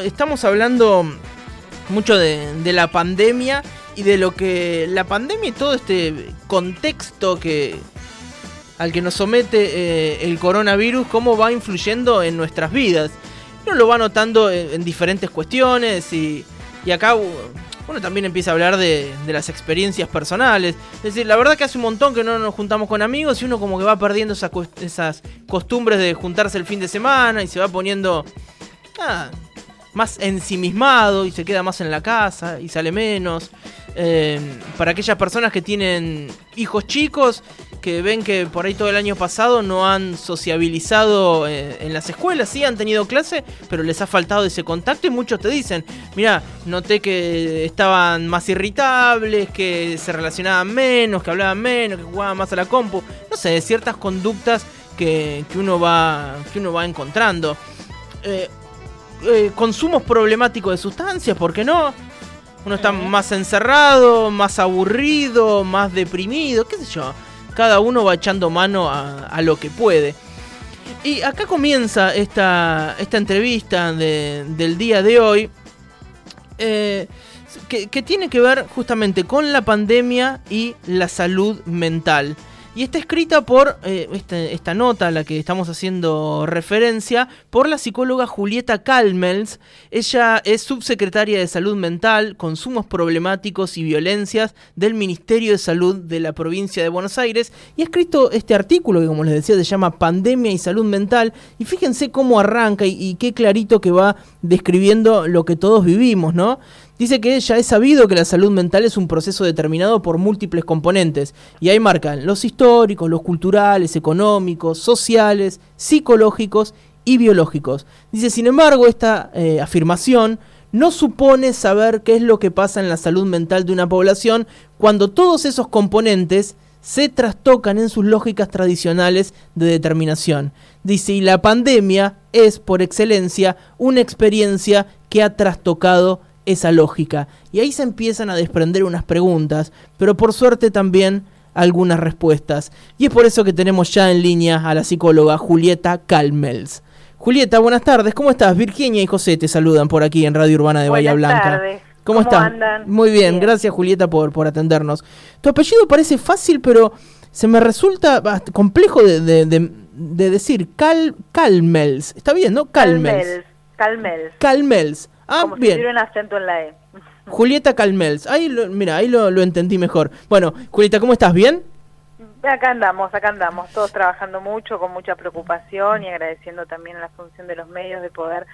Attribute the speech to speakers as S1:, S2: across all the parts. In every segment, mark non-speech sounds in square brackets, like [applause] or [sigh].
S1: estamos hablando mucho de, la pandemia y de lo que la pandemia y todo este contexto que al que nos somete eh, el coronavirus, cómo va influyendo en nuestras vidas. Uno lo va notando en, diferentes cuestiones y, y acá uno también empieza a hablar de, las experiencias personales. Es decir, la verdad que hace un montón que no nos juntamos con amigos y uno como que va perdiendo esas, costumbres de juntarse el fin de semana y se va poniendo ah, más ensimismado y se queda más en la casa y sale menos. Eh, para aquellas personas que tienen hijos chicos, que ven que por ahí todo el año pasado no han sociabilizado eh, en las escuelas, sí han tenido clase, pero les ha faltado ese contacto y muchos te dicen, mira, noté que estaban más irritables, que se relacionaban menos, que hablaban menos, que jugaban más a la compu, no sé, ciertas conductas que, uno, va, que uno va encontrando. Eh, eh, consumos problemáticos de sustancias, ¿por qué no? Uno está más encerrado, más aburrido, más deprimido, qué sé yo cada uno va echando mano a, lo que puede. Y acá comienza esta, esta entrevista del día de hoy, eh, que, que tiene que ver justamente con la pandemia y la salud mental. Y está escrita por eh, este, esta, nota a la que estamos haciendo referencia por la psicóloga Julieta Calmels. Ella es subsecretaria de Salud Mental, Consumos Problemáticos y Violencias del Ministerio de Salud de la provincia de Buenos Aires. Y ha escrito este artículo que, como les decía, se llama Pandemia y Salud Mental. Y fíjense cómo arranca y, y qué clarito que va describiendo lo que todos vivimos, ¿no? Dice que ya es sabido que la salud mental es un proceso determinado por múltiples componentes, y ahí marcan los históricos, los culturales, económicos, sociales, psicológicos y biológicos. Dice, sin embargo, esta eh, afirmación no supone saber qué es lo que pasa en la salud mental de una población cuando todos esos componentes se trastocan en sus lógicas tradicionales de determinación. Dice, y la pandemia es, por excelencia, una experiencia que ha trastocado esa lógica. Y ahí se empiezan a desprender unas preguntas, pero por suerte también algunas respuestas. Y es por eso que tenemos ya en línea a la psicóloga Julieta Calmels. Julieta, buenas tardes, ¿cómo estás? Virginia y José te saludan por aquí en Radio Urbana de Bahía Blanca.
S2: Tardes. ¿Cómo, están?
S1: Muy bien, gracias Julieta por, por atendernos. Tu apellido parece fácil, pero se me resulta complejo de, de, decir. Cal, Calmels, ¿está bien, no?
S2: Calmels. Calmels.
S1: Calmels.
S2: Ah, Como bien. Si un acento en la E. [laughs]
S1: Julieta Calmels. Ahí lo, mira, ahí lo, entendí mejor. Bueno, Julieta, ¿cómo estás? ¿Bien?
S2: Acá andamos, acá andamos, todos trabajando mucho, con mucha preocupación y agradeciendo también la función de los medios de poder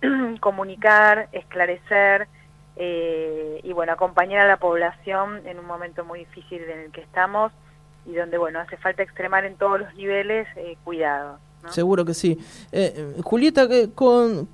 S2: [clears throat] comunicar, esclarecer eh, y bueno, acompañar a la población en un momento muy difícil en el que estamos y donde bueno, hace falta extremar en todos los niveles eh, cuidado.
S1: Seguro que sí. Eh, Julieta, con,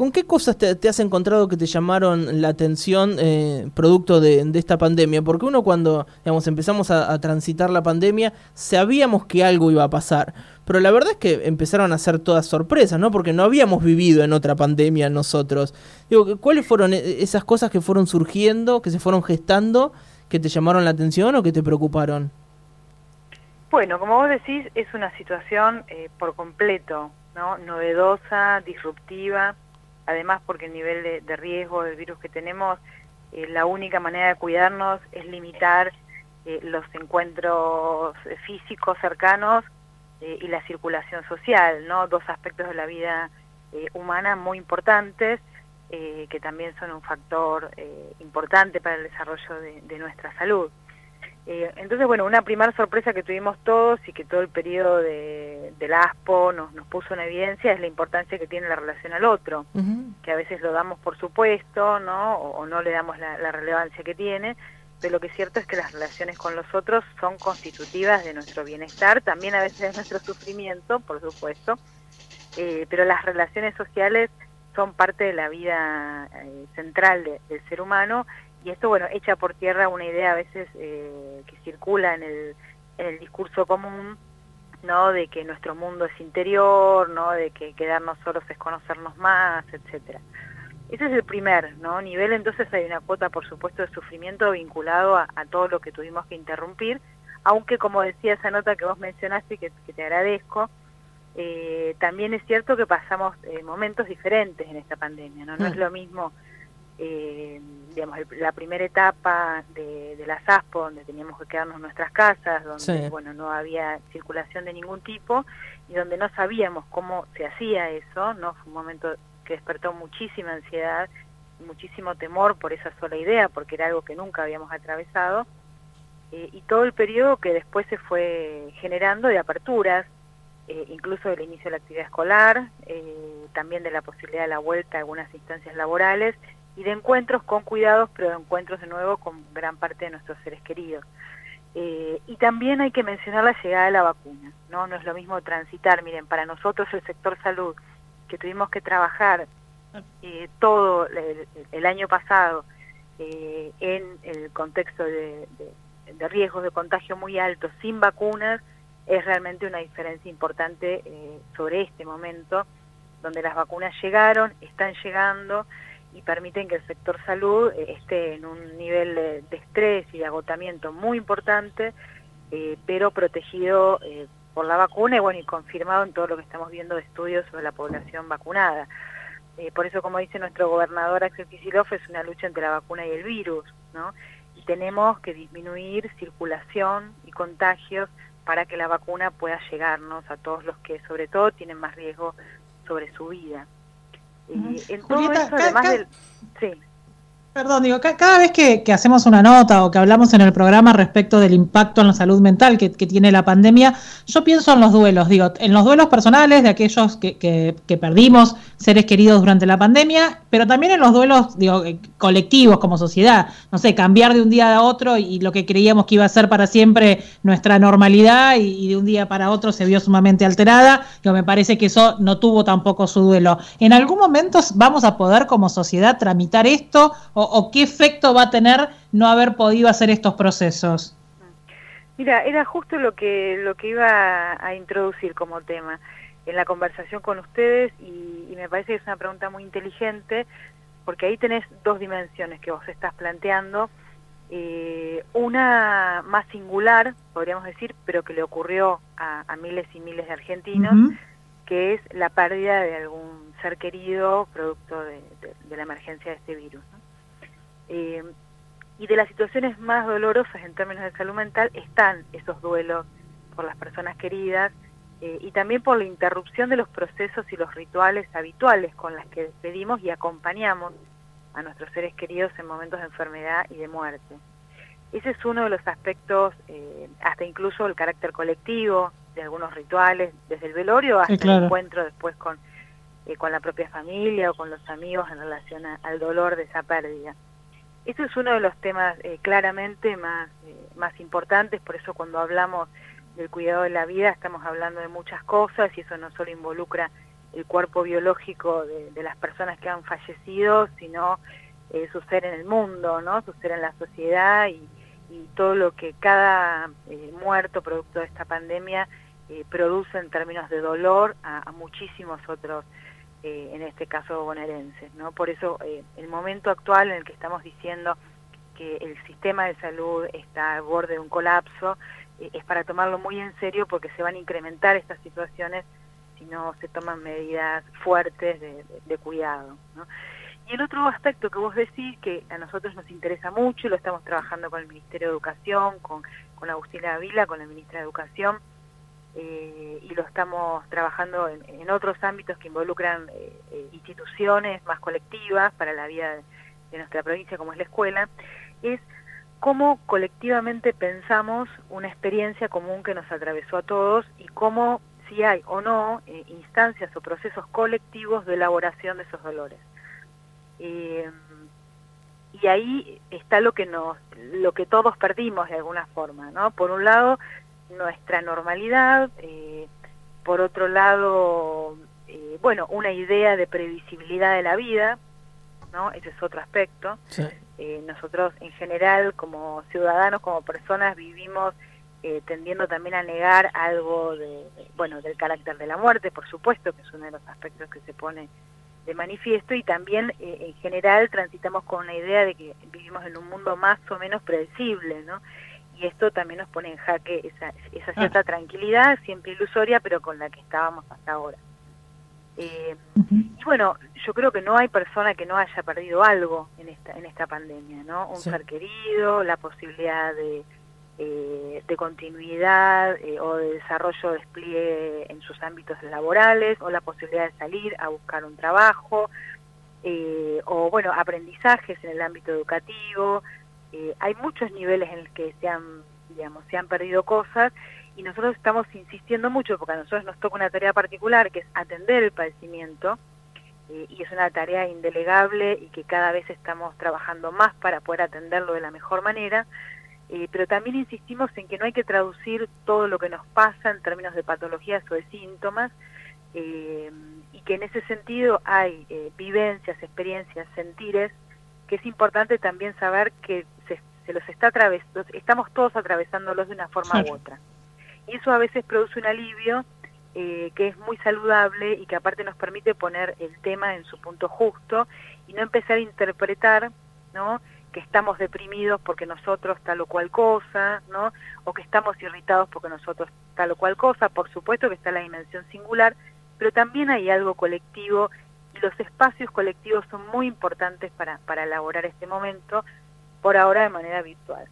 S1: ¿Con qué cosas te, has encontrado que te llamaron la atención eh, producto de, esta pandemia? Porque uno cuando digamos, empezamos a, transitar la pandemia sabíamos que algo iba a pasar, pero la verdad es que empezaron a ser todas sorpresas, ¿no? Porque no habíamos vivido en otra pandemia nosotros. Digo, ¿cuáles fueron e, esas cosas que fueron surgiendo, que se fueron gestando, que te llamaron la atención o que te preocuparon?
S2: Bueno, como vos decís, es una situación eh, por completo, ¿no? Novedosa, disruptiva además porque el nivel de, riesgo del virus que tenemos, eh, la única manera de cuidarnos es limitar eh, los encuentros físicos cercanos eh, y la circulación social, ¿no? Dos aspectos de la vida humana muy importantes que también son un factor importante para el desarrollo de nuestra salud. Eh, entonces, bueno, una primera sorpresa que tuvimos todos y que todo el periodo de, del ASPO nos, nos puso en evidencia es la importancia que tiene la relación al otro, que a veces lo damos por supuesto, ¿no? O, no le damos la, relevancia que tiene, pero lo que es cierto es que las relaciones con los otros son constitutivas de nuestro bienestar, también a veces de nuestro sufrimiento, por supuesto, eh, pero las relaciones sociales son parte de la vida eh, central del ser humano y esto, bueno, echa por tierra una idea a veces eh, que circula en el, en el discurso común, ¿no? De que nuestro mundo es interior, ¿no? De que quedarnos solos es conocernos más, etcétera. Ese es el primer ¿no? nivel, entonces hay una cuota, por supuesto, de sufrimiento vinculado a, todo lo que tuvimos que interrumpir, aunque como decía esa nota que vos mencionaste, que, que te agradezco, eh, también es cierto que pasamos eh, momentos diferentes en esta pandemia, ¿no? No es mm. lo mismo, eh, digamos, la primera etapa de, de las ASPO, donde teníamos que quedarnos en nuestras casas, donde, bueno, no había circulación de ningún tipo y donde no sabíamos cómo se hacía eso, ¿no? Fue un momento que despertó muchísima ansiedad, muchísimo temor por esa sola idea, porque era algo que nunca habíamos atravesado, y todo el periodo que después se fue generando de aperturas, eh, incluso del inicio de la actividad escolar, eh, también de la posibilidad de la vuelta a algunas instancias laborales y de encuentros con cuidados, pero de encuentros de nuevo con gran parte de nuestros seres queridos. Eh, y también hay que mencionar la llegada de la vacuna, ¿no? No es lo mismo transitar, miren, para nosotros el sector salud, que tuvimos que trabajar todo el, año pasado en el contexto de, riesgos de contagio muy altos, sin vacunas, es realmente una diferencia importante eh, sobre este momento, donde las vacunas llegaron, están llegando y permiten que el sector salud eh, esté en un nivel de, estrés y de agotamiento muy importante, eh, pero protegido por la vacuna y bueno y confirmado en todo lo que estamos viendo de estudios sobre la población vacunada. por eso, como dice nuestro gobernador Axel Kicillof, es una lucha entre la vacuna y el virus, ¿no? Y tenemos que disminuir circulación y contagios para que la vacuna pueda llegarnos a todos los que sobre todo tienen más riesgo sobre su vida.
S3: Y en todo eso, además del... Sí. Perdón, digo, cada vez que, hacemos una nota o que hablamos en el programa respecto del impacto en la salud mental que, tiene la pandemia, yo pienso en los duelos, digo, en los duelos personales de aquellos que, que, perdimos seres queridos durante la pandemia, pero también en los duelos, digo, eh, colectivos como sociedad, no sé, cambiar de un día a otro y, lo que creíamos que iba a ser para siempre nuestra normalidad y, de un día para otro se vio sumamente alterada, digo, me parece que eso no tuvo tampoco su duelo. ¿En algún momento vamos a poder como sociedad tramitar esto? O, qué efecto va a tener no haber podido hacer estos procesos?
S2: Mira, era justo lo que, lo que iba a introducir como tema en la conversación con ustedes y, me parece que es una pregunta muy inteligente porque ahí tenés dos dimensiones que vos estás planteando. Eh, una más singular, podríamos decir, pero que le ocurrió a, miles y miles de argentinos, que es la pérdida de algún ser querido producto de, la emergencia de este virus. Eh, y de las situaciones más dolorosas en términos de salud mental están esos duelos por las personas queridas eh, y también por la interrupción de los procesos y los rituales habituales con las que despedimos y acompañamos a nuestros seres queridos en momentos de enfermedad y de muerte. Ese es uno de los aspectos, eh, hasta incluso el carácter colectivo de algunos rituales, desde el velorio hasta el encuentro después con, con la propia familia o con los amigos en relación al dolor de esa pérdida. Eso es uno de los temas eh, claramente más, eh, más importantes, por eso cuando hablamos del cuidado de la vida estamos hablando de muchas cosas y eso no solo involucra el cuerpo biológico de, las personas que han fallecido, sino eh, su ser en el mundo, ¿no? su ser en la sociedad y, todo lo que cada muerto producto de esta pandemia produce en términos de dolor a muchísimos otros eh, en este caso bonaerenses. ¿no? Por eso eh, el momento actual en el que estamos diciendo que el sistema de salud está al borde de un colapso eh, es para tomarlo muy en serio porque se van a incrementar estas situaciones si no se toman medidas fuertes de, cuidado. Y el otro aspecto que vos decís, que a nosotros nos interesa mucho, y lo estamos trabajando con el Ministerio de Educación, con, con Agustina Avila, con la Ministra de Educación, eh, y lo estamos trabajando en, otros ámbitos que involucran eh, eh, instituciones más colectivas para la vida de, nuestra provincia como es la escuela, es cómo colectivamente pensamos una experiencia común que nos atravesó a todos y cómo si hay o no instancias o procesos colectivos de elaboración de esos dolores. y ahí está lo que nos, lo que todos perdimos de alguna forma, ¿no? Por un lado, nuestra normalidad, eh, por otro lado, eh, bueno, una idea de previsibilidad de la vida, ¿no? Ese es otro aspecto. Eh, nosotros en general, como ciudadanos, como personas, vivimos tendiendo también a negar algo de, bueno, del carácter de la muerte, por supuesto, que es uno de los aspectos que se pone de manifiesto, y también en general transitamos con una idea de que vivimos en un mundo más o menos predecible, ¿no? Y esto también nos pone en jaque esa, esa cierta tranquilidad, siempre ilusoria, pero con la que estábamos hasta ahora. Eh, y bueno, yo creo que no hay persona que no haya perdido algo en esta, en esta pandemia, ¿no? Un ser querido, la posibilidad de, eh, de continuidad eh, o de desarrollo, despliegue en sus ámbitos laborales, o la posibilidad de salir a buscar un trabajo, o bueno, aprendizajes en el ámbito educativo. Hay muchos niveles en los que se han, digamos, se han perdido cosas y nosotros estamos insistiendo mucho porque a nosotros nos toca una tarea particular que es atender el padecimiento eh, y es una tarea indelegable y que cada vez estamos trabajando más para poder atenderlo de la mejor manera, eh, pero también insistimos en que no hay que traducir todo lo que nos pasa en términos de patologías o de síntomas eh, y que en ese sentido hay vivencias, experiencias, sentires que es importante también saber que se, los está atravesando, estamos todos atravesándolos de una forma u otra y eso a veces produce un alivio eh, que es muy saludable y que aparte nos permite poner el tema en su punto justo y no empezar a interpretar, ¿no? que estamos deprimidos porque nosotros tal o cual cosa, ¿no? O que estamos irritados porque nosotros tal o cual cosa. Por supuesto que está la dimensión singular, pero también hay algo colectivo y los espacios colectivos son muy importantes para, para elaborar este momento, por ahora de manera virtual.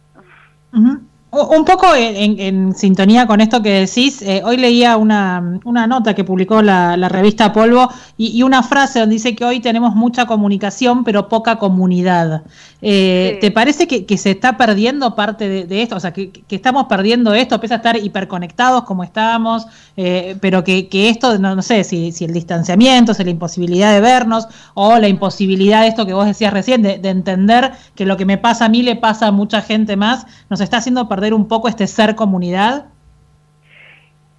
S3: Un poco en, sintonía con esto que decís, eh, hoy leía una, una, nota que publicó la, revista Polvo y, una frase donde dice que hoy tenemos mucha comunicación pero poca comunidad. Eh, ¿Te parece que, se está perdiendo parte de, esto? O sea, que, estamos perdiendo esto, pese a estar hiperconectados como estábamos, eh, pero que, esto, no, sé, si, si, el distanciamiento, si la imposibilidad de vernos o la imposibilidad de esto que vos decías recién, de, de entender que lo que me pasa a mí le pasa a mucha gente más, nos está haciendo perder un poco este ser comunidad?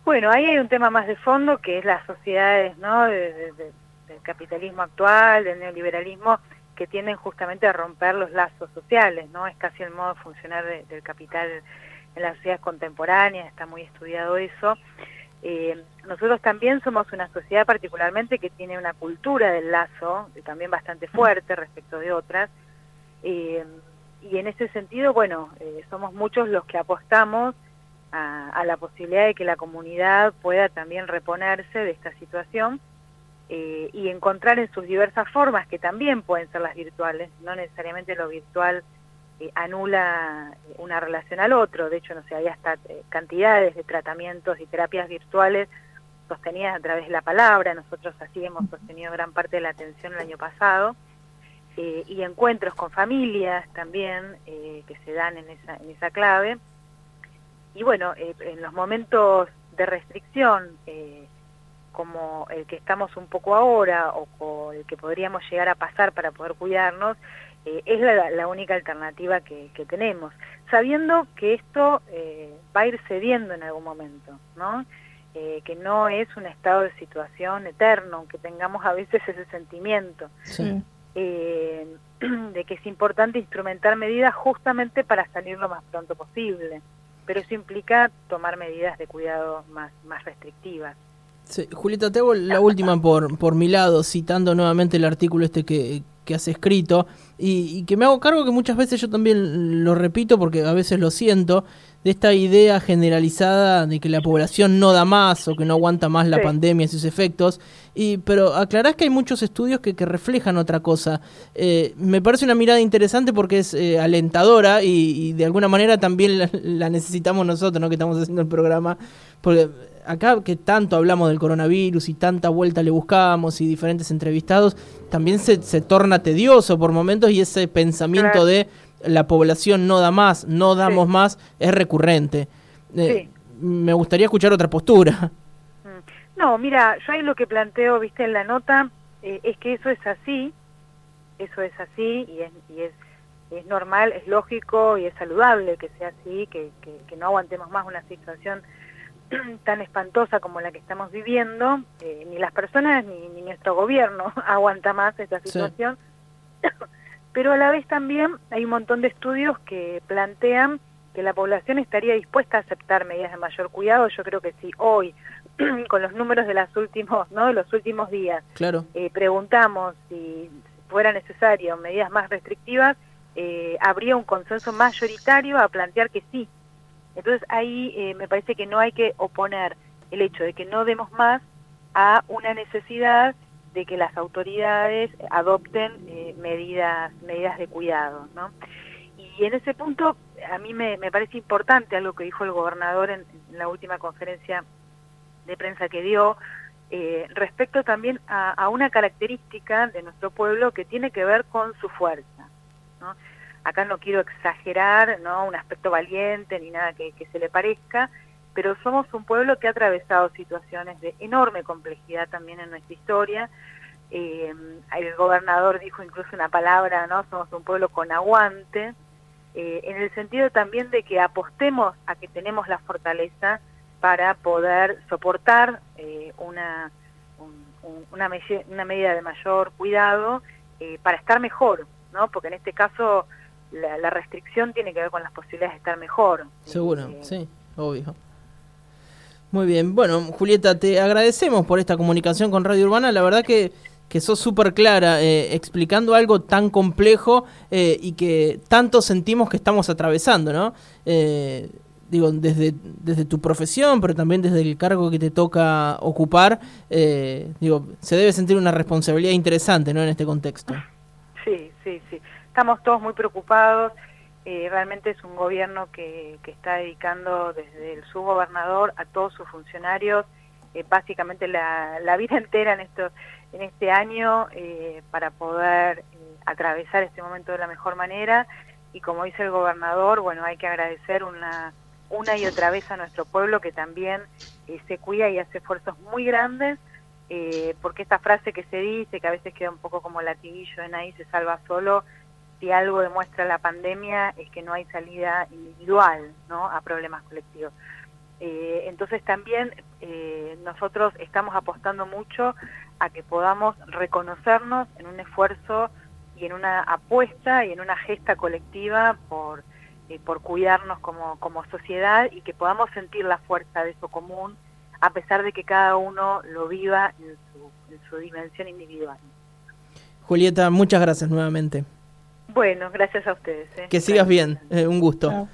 S2: Bueno, ahí hay un tema más de fondo que es las sociedades ¿no? del capitalismo actual, del neoliberalismo, que tienden justamente a romper los lazos sociales, ¿no? Es casi el modo de funcionar del capital en las sociedades contemporáneas, está muy estudiado eso. Eh, nosotros también somos una sociedad particularmente que tiene una cultura del lazo, también bastante fuerte respecto de otras, eh, y en ese sentido, bueno, eh, somos muchos los que apostamos a, la posibilidad de que la comunidad pueda también reponerse de esta situación eh, y encontrar en sus diversas formas, que también pueden ser las virtuales, no necesariamente lo virtual eh, anula una relación al otro, de hecho, no sé, hay hasta cantidades de tratamientos y terapias virtuales sostenidas a través de la palabra, nosotros así hemos sostenido gran parte de la atención el año pasado, eh, y encuentros con familias también eh, que se dan en esa, en esa clave. Y bueno, eh, en los momentos de restricción, como el que estamos un poco ahora o, el que podríamos llegar a pasar para poder cuidarnos, es la, única alternativa que, que, tenemos, sabiendo que esto va a ir cediendo en algún momento, ¿no? que no es un estado de situación eterno, aunque tengamos a veces ese sentimiento. Sí eh, [clears throat] de que es importante instrumentar medidas justamente para salir lo más pronto posible, pero eso implica tomar medidas de cuidado más, más restrictivas.
S1: Sí, Julieta, te hago la última por, por mi lado, citando nuevamente el artículo este que, que has escrito y, y, que me hago cargo que muchas veces yo también lo repito porque a veces lo siento, de esta idea generalizada de que la población no da más o que no aguanta más la pandemia y sus efectos. Y, pero aclarás que hay muchos estudios que, que reflejan otra cosa. Eh, me parece una mirada interesante porque es eh, alentadora y, de alguna manera también la, necesitamos nosotros, ¿no? que estamos haciendo el programa. Porque acá que tanto hablamos del coronavirus y tanta vuelta le buscamos y diferentes entrevistados, también se, se torna tedioso por momentos y ese pensamiento de la población no da más, no damos más, es recurrente. Eh, me gustaría escuchar otra postura.
S2: Mm. No, mira, yo ahí lo que planteo, viste, en la nota, eh, es que eso es así, eso es así y es, y es, es normal, es lógico y es saludable que sea así, que, que, no aguantemos más una situación [clears throat] tan espantosa como la que estamos viviendo, eh, ni las personas ni, ni, nuestro gobierno [laughs] aguanta más esta situación. [clears throat] pero a la vez también hay un montón de estudios que plantean que la población estaría dispuesta a aceptar medidas de mayor cuidado. Yo creo que si hoy, [clears throat] con los números de, las últimos, ¿no? de los últimos días,
S1: claro.
S2: eh, preguntamos si fuera necesario medidas más restrictivas, eh, habría un consenso mayoritario a plantear que sí, Entonces ahí eh, me parece que no hay que oponer el hecho de que no demos más a una necesidad de que las autoridades adopten eh, medidas, medidas de cuidado. ¿no? Y en ese punto a mí me, parece importante algo que dijo el gobernador en, la última conferencia de prensa que dio, eh, respecto también a, una característica de nuestro pueblo que tiene que ver con su fuerza. ¿no? Acá no quiero exagerar ¿no? un aspecto valiente ni nada que, se le parezca, pero somos un pueblo que ha atravesado situaciones de enorme complejidad también en nuestra historia, eh, el gobernador dijo incluso una palabra, ¿no? Somos un pueblo con aguante, eh, en el sentido también de que apostemos a que tenemos la fortaleza para poder soportar eh, una, una, medida de mayor cuidado para estar mejor, ¿no? Porque en este caso la, la, restricción tiene que ver con las posibilidades de estar mejor.
S1: Seguro, sí, obvio. Muy bien, bueno, Julieta, te agradecemos por esta comunicación con Radio Urbana. La verdad que que sos súper clara eh, explicando algo tan complejo eh, y que tanto sentimos que estamos atravesando, ¿no? Eh, digo, desde, desde tu profesión, pero también desde el cargo que te toca ocupar, digo, se debe sentir una responsabilidad interesante, ¿no? En este contexto.
S2: Sí, sí, sí. Estamos todos muy preocupados. realmente es un gobierno que, que está dedicando desde el subgobernador a todos sus funcionarios básicamente la, la vida [laughs] entera en estos en este año eh, para poder eh, atravesar este momento de la mejor manera y como dice el gobernador, bueno, hay que agradecer una, una y otra vez a nuestro pueblo que también eh, se cuida y hace esfuerzos muy grandes, porque esta frase que se dice, que a veces queda un poco como latiguillo en ahí, se salva solo, si algo demuestra la pandemia es que no hay salida individual a problemas colectivos. Eh, entonces también eh, nosotros estamos apostando mucho a que podamos reconocernos en un esfuerzo y en una apuesta y en una gesta colectiva por, eh, por cuidarnos como, como sociedad y que podamos sentir la fuerza de eso común a pesar de que cada uno lo viva en su, en su dimensión individual.
S1: Julieta, muchas gracias nuevamente.
S2: Bueno, gracias a ustedes.
S1: Que sigas bien, un gusto.